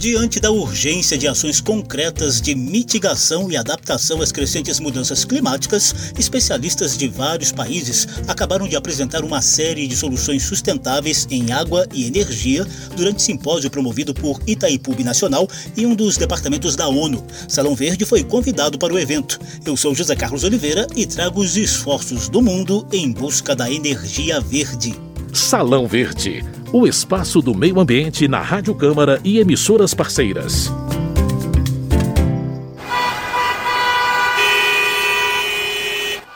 Diante da urgência de ações concretas de mitigação e adaptação às crescentes mudanças climáticas, especialistas de vários países acabaram de apresentar uma série de soluções sustentáveis em água e energia durante simpósio promovido por Itaipu Nacional e um dos departamentos da ONU. Salão Verde foi convidado para o evento. Eu sou José Carlos Oliveira e trago os esforços do mundo em busca da energia verde. Salão Verde o espaço do meio ambiente na Rádio Câmara e emissoras parceiras.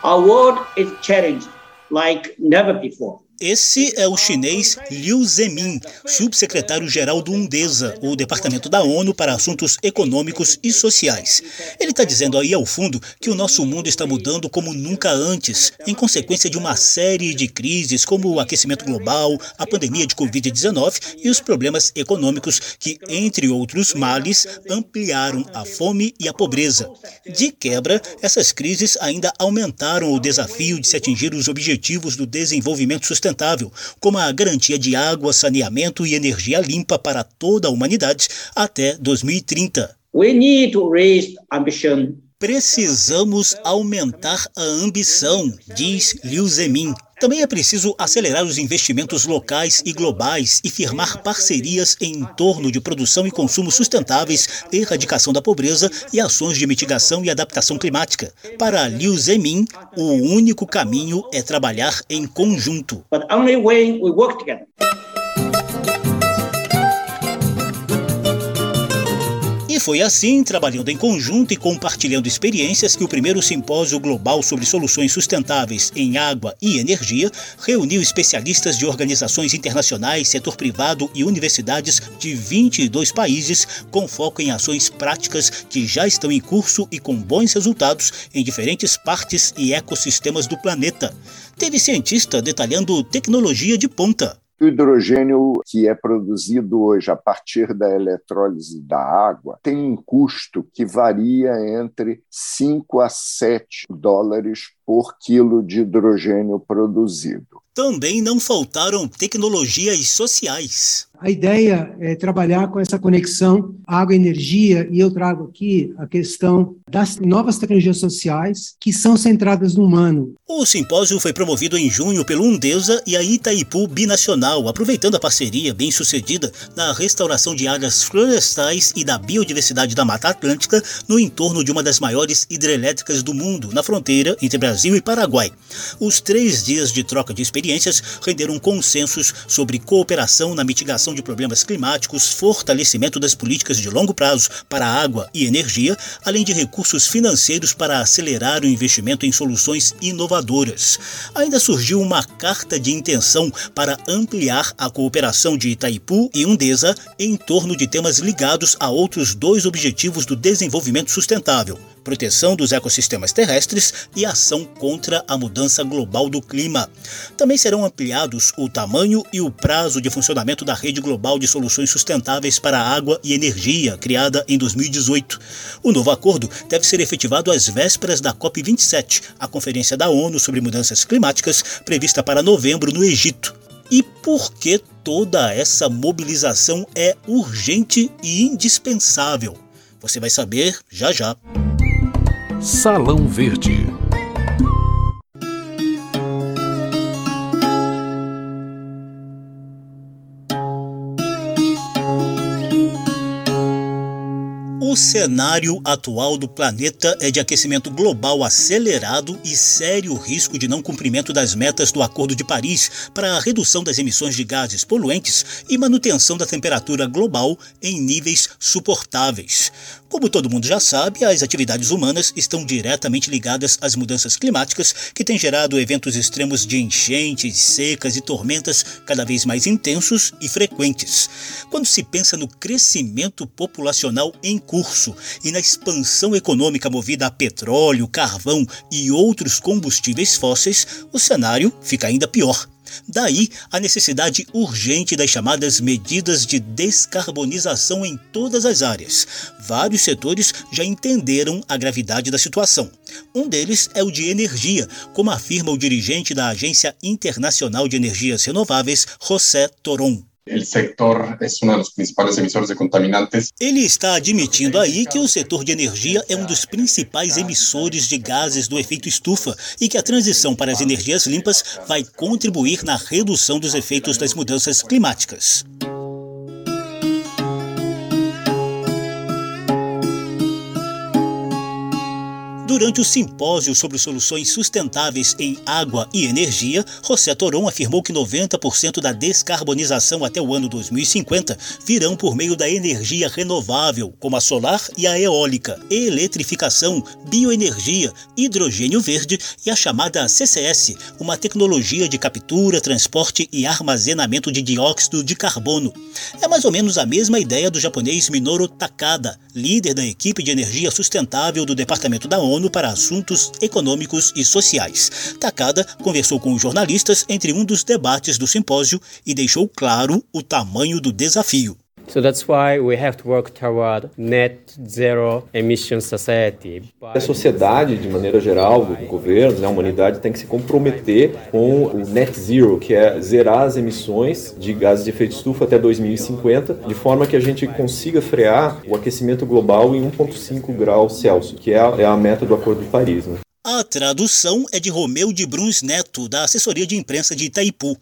Our world is challenged like never before. Esse é o chinês Liu Zemin, subsecretário-geral do UNDESA, o Departamento da ONU para Assuntos Econômicos e Sociais. Ele está dizendo aí ao fundo que o nosso mundo está mudando como nunca antes, em consequência de uma série de crises como o aquecimento global, a pandemia de Covid-19 e os problemas econômicos que, entre outros males, ampliaram a fome e a pobreza. De quebra, essas crises ainda aumentaram o desafio de se atingir os objetivos do desenvolvimento sustentável sustentável, como a garantia de água, saneamento e energia limpa para toda a humanidade até 2030. We need to raise ambition Precisamos aumentar a ambição, diz Liu Zemin. Também é preciso acelerar os investimentos locais e globais e firmar parcerias em torno de produção e consumo sustentáveis, erradicação da pobreza e ações de mitigação e adaptação climática. Para Liu Zemin, o único caminho é trabalhar em conjunto. But only when we work together. E foi assim, trabalhando em conjunto e compartilhando experiências, que o primeiro simpósio global sobre soluções sustentáveis em água e energia reuniu especialistas de organizações internacionais, setor privado e universidades de 22 países, com foco em ações práticas que já estão em curso e com bons resultados em diferentes partes e ecossistemas do planeta. Teve cientista detalhando tecnologia de ponta. O hidrogênio que é produzido hoje a partir da eletrólise da água tem um custo que varia entre 5 a 7 dólares por quilo de hidrogênio produzido. Também não faltaram tecnologias sociais. A ideia é trabalhar com essa conexão água e energia, e eu trago aqui a questão das novas tecnologias sociais que são centradas no humano. O simpósio foi promovido em junho pelo Undesa e a Itaipu Binacional, aproveitando a parceria bem sucedida na restauração de áreas florestais e da biodiversidade da Mata Atlântica no entorno de uma das maiores hidrelétricas do mundo, na fronteira entre Brasil e Paraguai. Os três dias de troca de experiências renderam consensos sobre cooperação na mitigação de problemas climáticos, fortalecimento das políticas de longo prazo para água e energia, além de recursos financeiros para acelerar o investimento em soluções inovadoras. Ainda surgiu uma carta de intenção para ampliar a cooperação de Itaipu e Undesa em torno de temas ligados a outros dois objetivos do desenvolvimento sustentável proteção dos ecossistemas terrestres e ação contra a mudança global do clima. Também serão ampliados o tamanho e o prazo de funcionamento da Rede Global de Soluções Sustentáveis para Água e Energia, criada em 2018. O novo acordo deve ser efetivado às vésperas da COP27, a Conferência da ONU sobre Mudanças Climáticas, prevista para novembro no Egito. E por que toda essa mobilização é urgente e indispensável? Você vai saber já já. Salão Verde. O cenário atual do planeta é de aquecimento global acelerado e sério risco de não cumprimento das metas do Acordo de Paris para a redução das emissões de gases poluentes e manutenção da temperatura global em níveis suportáveis. Como todo mundo já sabe, as atividades humanas estão diretamente ligadas às mudanças climáticas que têm gerado eventos extremos de enchentes, secas e tormentas cada vez mais intensos e frequentes. Quando se pensa no crescimento populacional em curso, e na expansão econômica movida a petróleo, carvão e outros combustíveis fósseis, o cenário fica ainda pior. Daí a necessidade urgente das chamadas medidas de descarbonização em todas as áreas. Vários setores já entenderam a gravidade da situação. Um deles é o de energia, como afirma o dirigente da Agência Internacional de Energias Renováveis, José Toron. De contaminantes. Ele está admitindo aí que o setor de energia é um dos principais emissores de gases do efeito estufa e que a transição para as energias limpas vai contribuir na redução dos efeitos das mudanças climáticas. Durante o simpósio sobre soluções sustentáveis em água e energia, José Toron afirmou que 90% da descarbonização até o ano 2050 virão por meio da energia renovável, como a solar e a eólica, eletrificação, bioenergia, hidrogênio verde e a chamada CCS, uma tecnologia de captura, transporte e armazenamento de dióxido de carbono. É mais ou menos a mesma ideia do japonês Minoru Takada, líder da equipe de energia sustentável do Departamento da ONU para Assuntos Econômicos e Sociais. Takada conversou com os jornalistas entre um dos debates do simpósio e deixou claro o tamanho do desafio. So that's why we have to work toward net zero emission society. A sociedade, de maneira geral, o governo, né, a humanidade tem que se comprometer com o net zero, que é zerar as emissões de gases de efeito estufa até 2050, de forma que a gente consiga frear o aquecimento global em 1,5 graus Celsius, que é a, é a meta do Acordo de Paris. Né? A tradução é de Romeu de Bruns Neto, da assessoria de imprensa de Itaipu.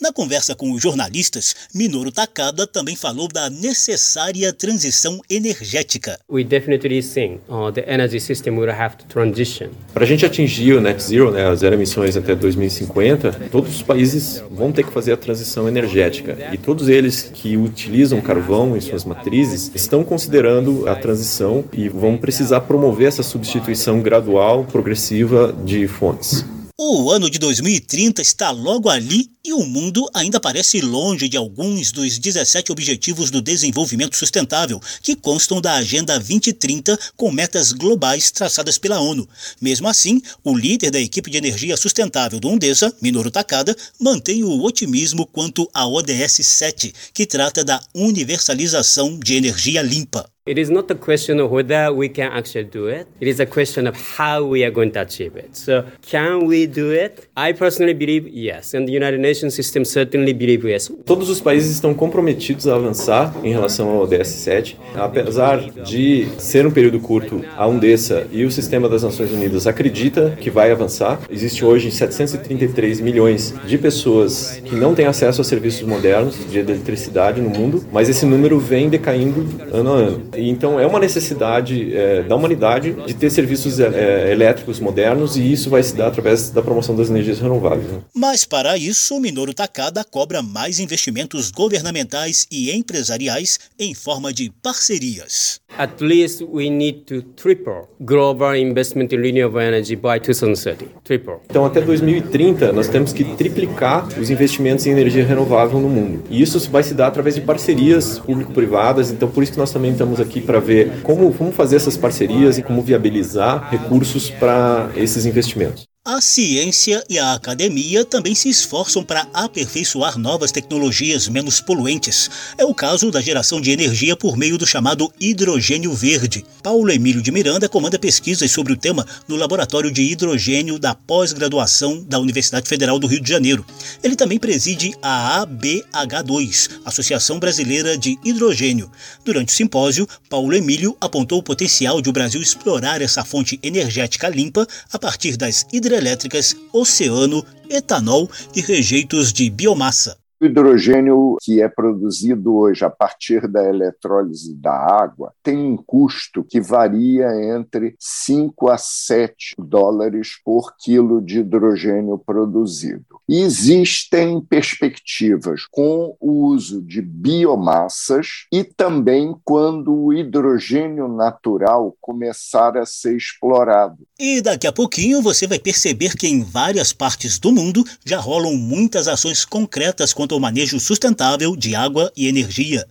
Na conversa com os jornalistas, Minoru Takada também falou da necessária transição energética. We definitely think uh, the energy system will have to transition. Para a gente atingir o net zero, né, as zero emissões até 2050, todos os países vão ter que fazer a transição energética e todos eles que utilizam carvão em suas matrizes estão considerando a transição e vão precisar promover essa substituição gradual, progressiva de fontes. O ano de 2030 está logo ali e o mundo ainda parece longe de alguns dos 17 Objetivos do Desenvolvimento Sustentável, que constam da Agenda 2030 com metas globais traçadas pela ONU. Mesmo assim, o líder da equipe de energia sustentável do Undesa, Minoru Takada, mantém o otimismo quanto à ODS 7, que trata da universalização de energia limpa. It is not a question of whether we can actually do it. It is a question of how we are going to achieve it. So, can we do it? I personally believe yes, and the United Nations system certainly believe yes. Todos os países estão comprometidos a avançar em relação ao ODS 7. Apesar de ser um período curto, a UNDESA e o Sistema das Nações Unidas acredita que vai avançar. Existe hoje 733 milhões de pessoas que não têm acesso a serviços modernos de eletricidade no mundo, mas esse número vem decaindo ano a ano. Então é uma necessidade é, da humanidade de ter serviços é, elétricos modernos e isso vai se dar através da promoção das energias renováveis. Né? Mas para isso, o Minoru Takada cobra mais investimentos governamentais e empresariais em forma de parcerias. At least we need to triple global investment in renewable energy by 2030. Triple. Então até 2030 nós temos que triplicar os investimentos em energia renovável no mundo. E isso vai se dar através de parcerias público-privadas. Então por isso que nós também estamos aqui para ver como, como fazer essas parcerias e como viabilizar recursos para esses investimentos. A ciência e a academia também se esforçam para aperfeiçoar novas tecnologias menos poluentes. É o caso da geração de energia por meio do chamado hidrogênio verde. Paulo Emílio de Miranda comanda pesquisas sobre o tema no Laboratório de Hidrogênio da pós-graduação da Universidade Federal do Rio de Janeiro. Ele também preside a ABH2, Associação Brasileira de Hidrogênio. Durante o simpósio, Paulo Emílio apontou o potencial de o Brasil explorar essa fonte energética limpa a partir das hidroelétricas hidrelétricas, oceano, etanol e rejeitos de biomassa. O hidrogênio que é produzido hoje a partir da eletrólise da água tem um custo que varia entre 5 a 7 dólares por quilo de hidrogênio produzido. Existem perspectivas com o uso de biomassas e também quando o hidrogênio natural começar a ser explorado. E daqui a pouquinho você vai perceber que em várias partes do mundo já rolam muitas ações concretas ao manejo sustentável de água e energia.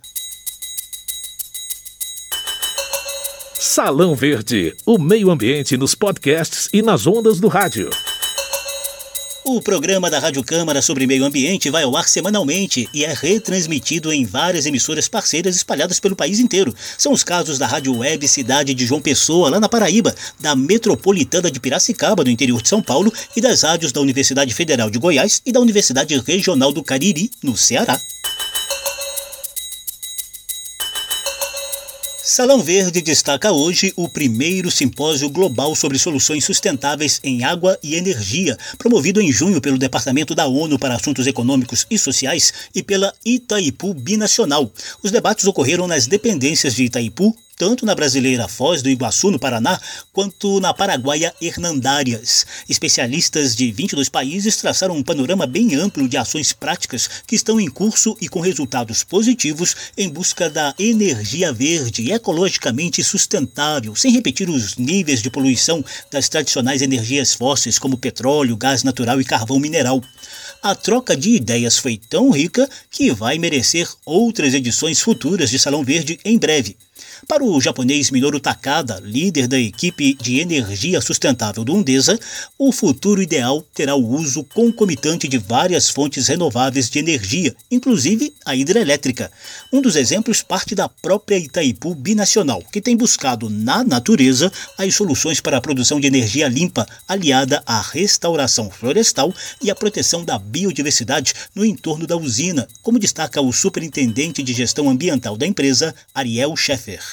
Salão Verde, o meio ambiente nos podcasts e nas ondas do rádio. O programa da Rádio Câmara sobre meio ambiente vai ao ar semanalmente e é retransmitido em várias emissoras parceiras espalhadas pelo país inteiro. São os casos da Rádio Web Cidade de João Pessoa, lá na Paraíba, da Metropolitana de Piracicaba, no interior de São Paulo, e das rádios da Universidade Federal de Goiás e da Universidade Regional do Cariri, no Ceará. Salão Verde destaca hoje o primeiro simpósio global sobre soluções sustentáveis em água e energia, promovido em junho pelo Departamento da ONU para Assuntos Econômicos e Sociais e pela Itaipu Binacional. Os debates ocorreram nas dependências de Itaipu, tanto na brasileira Foz do Iguaçu, no Paraná, quanto na paraguaia Hernandárias. Especialistas de 22 países traçaram um panorama bem amplo de ações práticas que estão em curso e com resultados positivos em busca da energia verde e ecologicamente sustentável, sem repetir os níveis de poluição das tradicionais energias fósseis como petróleo, gás natural e carvão mineral. A troca de ideias foi tão rica que vai merecer outras edições futuras de Salão Verde em breve. Para o japonês Minoru Takada, líder da equipe de energia sustentável do Undesa, o futuro ideal terá o uso concomitante de várias fontes renováveis de energia, inclusive a hidrelétrica. Um dos exemplos parte da própria Itaipu Binacional, que tem buscado na natureza as soluções para a produção de energia limpa, aliada à restauração florestal e à proteção da biodiversidade no entorno da usina, como destaca o superintendente de gestão ambiental da empresa, Ariel Scheffer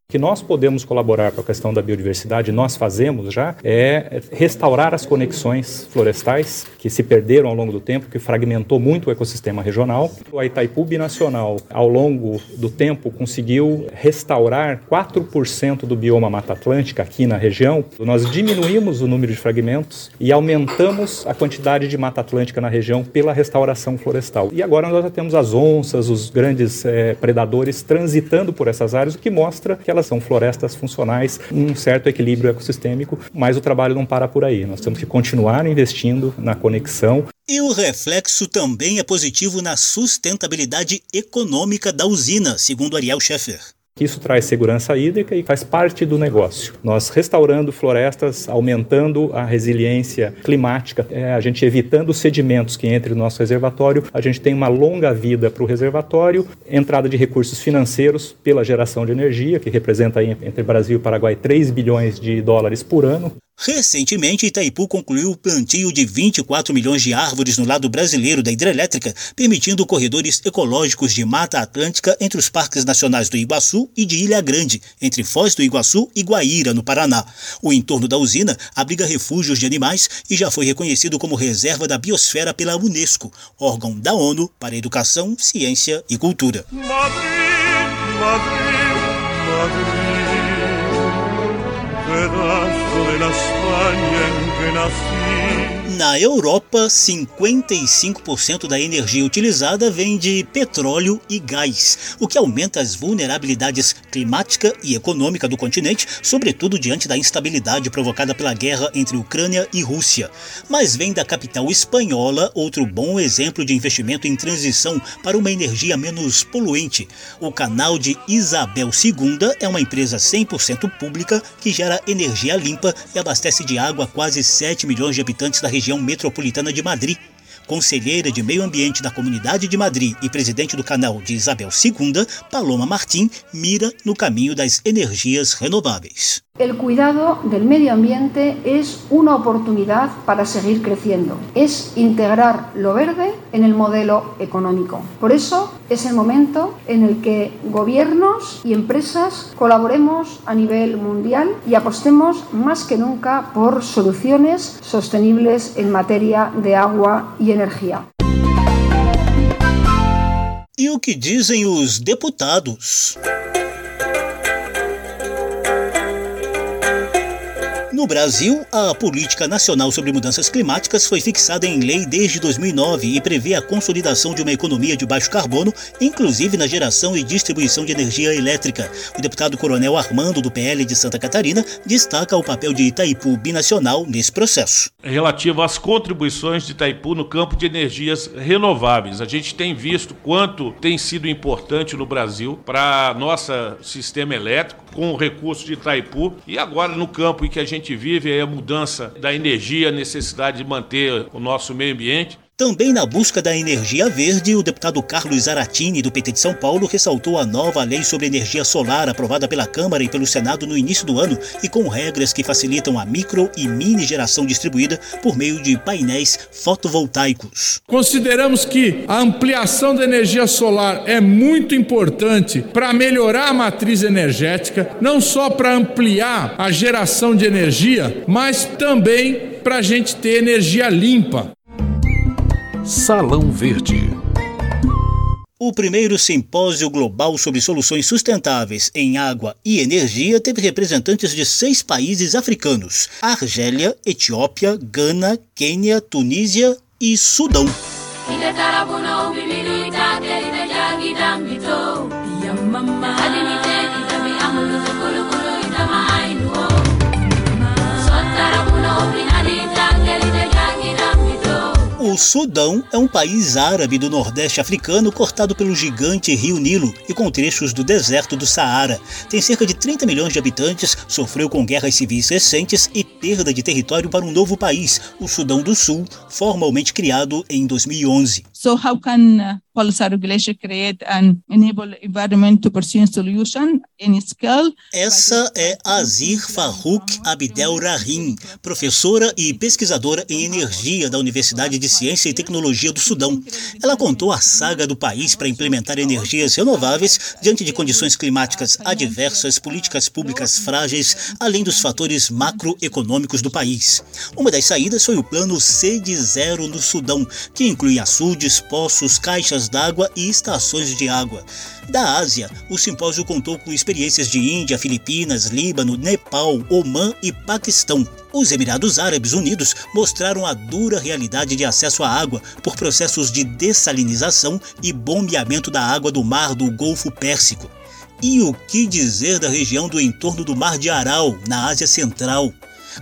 que nós podemos colaborar com a questão da biodiversidade, nós fazemos já, é restaurar as conexões florestais que se perderam ao longo do tempo, que fragmentou muito o ecossistema regional. A Itaipu Binacional, ao longo do tempo, conseguiu restaurar 4% do bioma Mata Atlântica aqui na região. Nós diminuímos o número de fragmentos e aumentamos a quantidade de Mata Atlântica na região pela restauração florestal. E agora nós já temos as onças, os grandes é, predadores transitando por essas áreas, o que mostra que elas são florestas funcionais, um certo equilíbrio ecossistêmico, mas o trabalho não para por aí. Nós temos que continuar investindo na conexão. E o reflexo também é positivo na sustentabilidade econômica da usina, segundo Ariel Scheffer. Isso traz segurança hídrica e faz parte do negócio. Nós restaurando florestas, aumentando a resiliência climática, é, a gente evitando os sedimentos que entrem no nosso reservatório, a gente tem uma longa vida para o reservatório, entrada de recursos financeiros pela geração de energia, que representa entre Brasil e Paraguai 3 bilhões de dólares por ano. Recentemente, Itaipu concluiu o plantio de 24 milhões de árvores no lado brasileiro da hidrelétrica, permitindo corredores ecológicos de Mata Atlântica entre os parques nacionais do Iguaçu e de Ilha Grande, entre Foz do Iguaçu e Guaíra, no Paraná. O entorno da usina abriga refúgios de animais e já foi reconhecido como reserva da biosfera pela Unesco, órgão da ONU para Educação, Ciência e Cultura. Madrid, Madrid, Madrid pedazo de la España en que nací. Na Europa, 55% da energia utilizada vem de petróleo e gás, o que aumenta as vulnerabilidades climática e econômica do continente, sobretudo diante da instabilidade provocada pela guerra entre Ucrânia e Rússia. Mas vem da capital espanhola outro bom exemplo de investimento em transição para uma energia menos poluente. O canal de Isabel II é uma empresa 100% pública que gera energia limpa e abastece de água quase 7 milhões de habitantes da região região metropolitana de Madrid, conselheira de meio ambiente da Comunidade de Madrid e presidente do canal de Isabel II, Paloma Martín, mira no caminho das energias renováveis. El cuidado del medio ambiente es una oportunidad para seguir creciendo. Es integrar lo verde en el modelo económico. Por eso es el momento en el que gobiernos y empresas colaboremos a nivel mundial y apostemos más que nunca por soluciones sostenibles en materia de agua y energía. E o que dizem os deputados? No Brasil, a Política Nacional sobre Mudanças Climáticas foi fixada em lei desde 2009 e prevê a consolidação de uma economia de baixo carbono, inclusive na geração e distribuição de energia elétrica. O deputado Coronel Armando, do PL de Santa Catarina, destaca o papel de Itaipu binacional nesse processo. Relativo às contribuições de Itaipu no campo de energias renováveis. A gente tem visto quanto tem sido importante no Brasil para nosso sistema elétrico, com o recurso de Itaipu, e agora no campo em que a gente vive é a mudança da energia, a necessidade de manter o nosso meio ambiente. Também na busca da energia verde, o deputado Carlos Zaratini, do PT de São Paulo, ressaltou a nova lei sobre energia solar aprovada pela Câmara e pelo Senado no início do ano e com regras que facilitam a micro e mini geração distribuída por meio de painéis fotovoltaicos. Consideramos que a ampliação da energia solar é muito importante para melhorar a matriz energética, não só para ampliar a geração de energia, mas também para a gente ter energia limpa. Salão Verde. O primeiro simpósio global sobre soluções sustentáveis em água e energia teve representantes de seis países africanos: Argélia, Etiópia, Gana, Quênia, Tunísia e Sudão. Sudão é um país árabe do Nordeste africano cortado pelo gigante rio Nilo e com trechos do deserto do Saara. Tem cerca de 30 milhões de habitantes, sofreu com guerras civis recentes e perda de território para um novo país, o Sudão do Sul, formalmente criado em 2011. So how can uh, policy regulation create and enable environment to pursue solution in scale? Essa é Azir Farouk Abdel Rahim, professora e pesquisadora em energia da Universidade de Ciência e Tecnologia do Sudão. Ela contou a saga do país para implementar energias renováveis diante de condições climáticas adversas, políticas públicas frágeis, além dos fatores macroeconômicos do país. Uma das saídas foi o plano C de Zero no Sudão, que inclui açudes, poços, caixas d'água e estações de água. Da Ásia, o simpósio contou com experiências de Índia, Filipinas, Líbano, Nepal, Omã e Paquistão. Os Emirados Árabes Unidos mostraram a dura realidade de acesso à água por processos de dessalinização e bombeamento da água do mar do Golfo Pérsico. E o que dizer da região do entorno do Mar de Aral, na Ásia Central?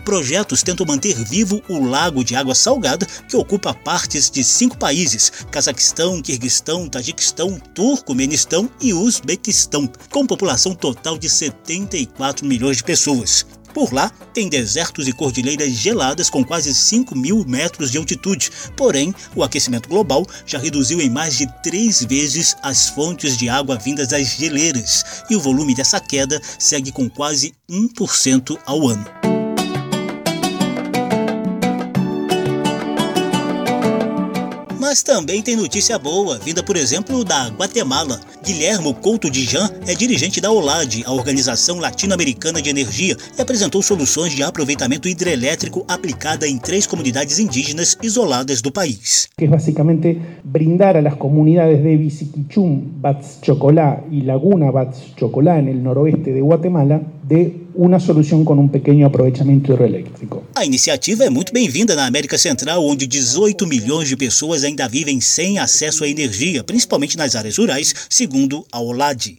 Projetos tentam manter vivo o lago de água salgada que ocupa partes de cinco países: Cazaquistão, Quirguistão, Tajiquistão, Turcomenistão e Uzbequistão, com população total de 74 milhões de pessoas. Por lá, tem desertos e cordilheiras geladas com quase 5 mil metros de altitude. Porém, o aquecimento global já reduziu em mais de três vezes as fontes de água vindas das geleiras, e o volume dessa queda segue com quase 1% ao ano. Mas também tem notícia boa, vinda, por exemplo, da Guatemala. Guilhermo Couto de Jan é dirigente da OLAD, a Organização Latino-Americana de Energia, e apresentou soluções de aproveitamento hidrelétrico aplicada em três comunidades indígenas isoladas do país. Que é basicamente brindar a las comunidades de Bisiquichum, Bats Chocolá e Laguna Bats Chocolá, no noroeste de Guatemala, de uma solução com um pequeno aproveitamento hidroelétrico. A iniciativa é muito bem-vinda na América Central, onde 18 milhões de pessoas ainda vivem sem acesso à energia, principalmente nas áreas rurais, segundo a OLAD.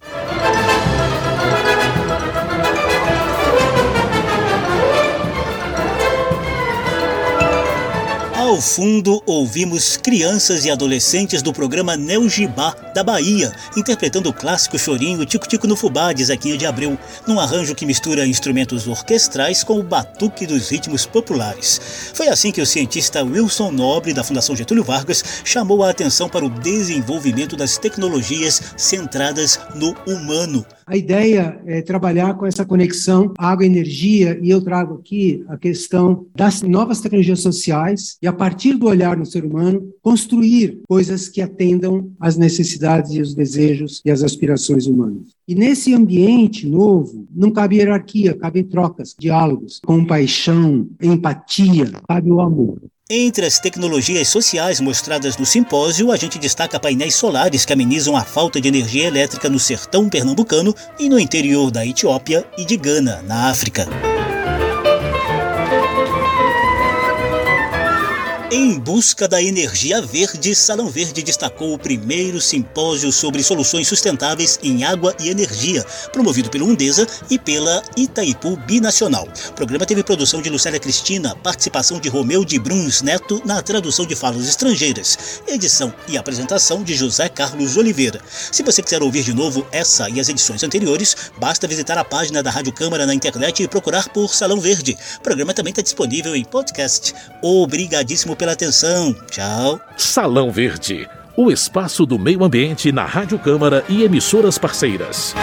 Ao fundo, ouvimos crianças e adolescentes do programa Neo Gibá, da Bahia, interpretando o clássico chorinho Tico Tico no Fubá, de Zequinha de Abreu, num arranjo que mistura instrumentos orquestrais com o batuque dos ritmos populares. Foi assim que o cientista Wilson Nobre, da Fundação Getúlio Vargas, chamou a atenção para o desenvolvimento das tecnologias centradas no humano. A ideia é trabalhar com essa conexão água-energia, e eu trago aqui a questão das novas tecnologias sociais e, a partir do olhar no ser humano, construir coisas que atendam às necessidades e os desejos e as aspirações humanas. E nesse ambiente novo, não cabe hierarquia, cabem trocas, diálogos, compaixão, empatia, cabe o amor. Entre as tecnologias sociais mostradas no simpósio, a gente destaca painéis solares que amenizam a falta de energia elétrica no sertão pernambucano e no interior da Etiópia e de Gana, na África. Em busca da energia verde, Salão Verde destacou o primeiro simpósio sobre soluções sustentáveis em água e energia, promovido pelo Undesa e pela Itaipu Binacional. O programa teve produção de Lucélia Cristina, participação de Romeu de Bruns Neto na tradução de falas estrangeiras, edição e apresentação de José Carlos Oliveira. Se você quiser ouvir de novo essa e as edições anteriores, basta visitar a página da Rádio Câmara na internet e procurar por Salão Verde. O programa também está disponível em podcast. Obrigadíssimo pela atenção. Tchau. Salão Verde, o espaço do meio ambiente na Rádio Câmara e emissoras parceiras.